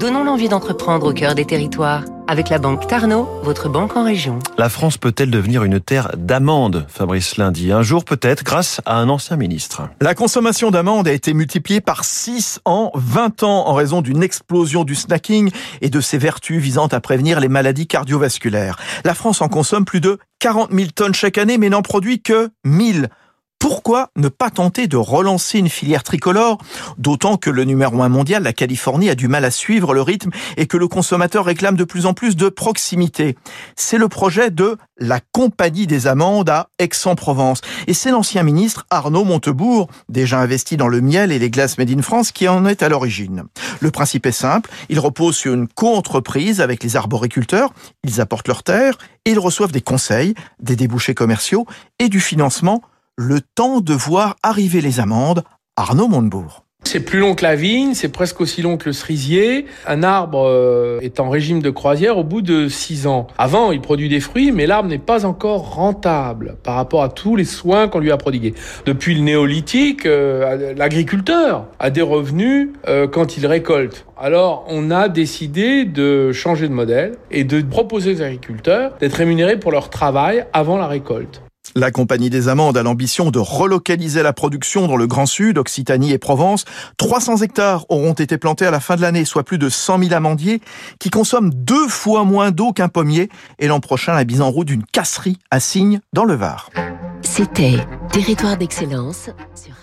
Donnons l'envie d'entreprendre au cœur des territoires. Avec la banque Tarno, votre banque en région. La France peut-elle devenir une terre d'amandes Fabrice Lundi? Un jour peut-être grâce à un ancien ministre. La consommation d'amandes a été multipliée par 6 en 20 ans en raison d'une explosion du snacking et de ses vertus visant à prévenir les maladies cardiovasculaires. La France en consomme plus de 40 000 tonnes chaque année mais n'en produit que 1000 pourquoi ne pas tenter de relancer une filière tricolore D'autant que le numéro un mondial, la Californie, a du mal à suivre le rythme et que le consommateur réclame de plus en plus de proximité? C'est le projet de la Compagnie des Amandes à Aix-en-Provence. Et c'est l'ancien ministre Arnaud Montebourg, déjà investi dans le miel et les glaces Made in France, qui en est à l'origine. Le principe est simple, il repose sur une co-entreprise avec les arboriculteurs, ils apportent leurs terres et ils reçoivent des conseils, des débouchés commerciaux et du financement le temps de voir arriver les amandes, Arnaud Montebourg. C'est plus long que la vigne, c'est presque aussi long que le cerisier. Un arbre euh, est en régime de croisière au bout de six ans. Avant, il produit des fruits, mais l'arbre n'est pas encore rentable par rapport à tous les soins qu'on lui a prodigués. Depuis le néolithique, euh, l'agriculteur a des revenus euh, quand il récolte. Alors, on a décidé de changer de modèle et de proposer aux agriculteurs d'être rémunérés pour leur travail avant la récolte. La Compagnie des Amandes a l'ambition de relocaliser la production dans le Grand Sud, Occitanie et Provence. 300 hectares auront été plantés à la fin de l'année, soit plus de 100 000 amandiers qui consomment deux fois moins d'eau qu'un pommier. Et l'an prochain, la mise en route d'une casserie à Signes dans le Var. C'était Territoire d'excellence sur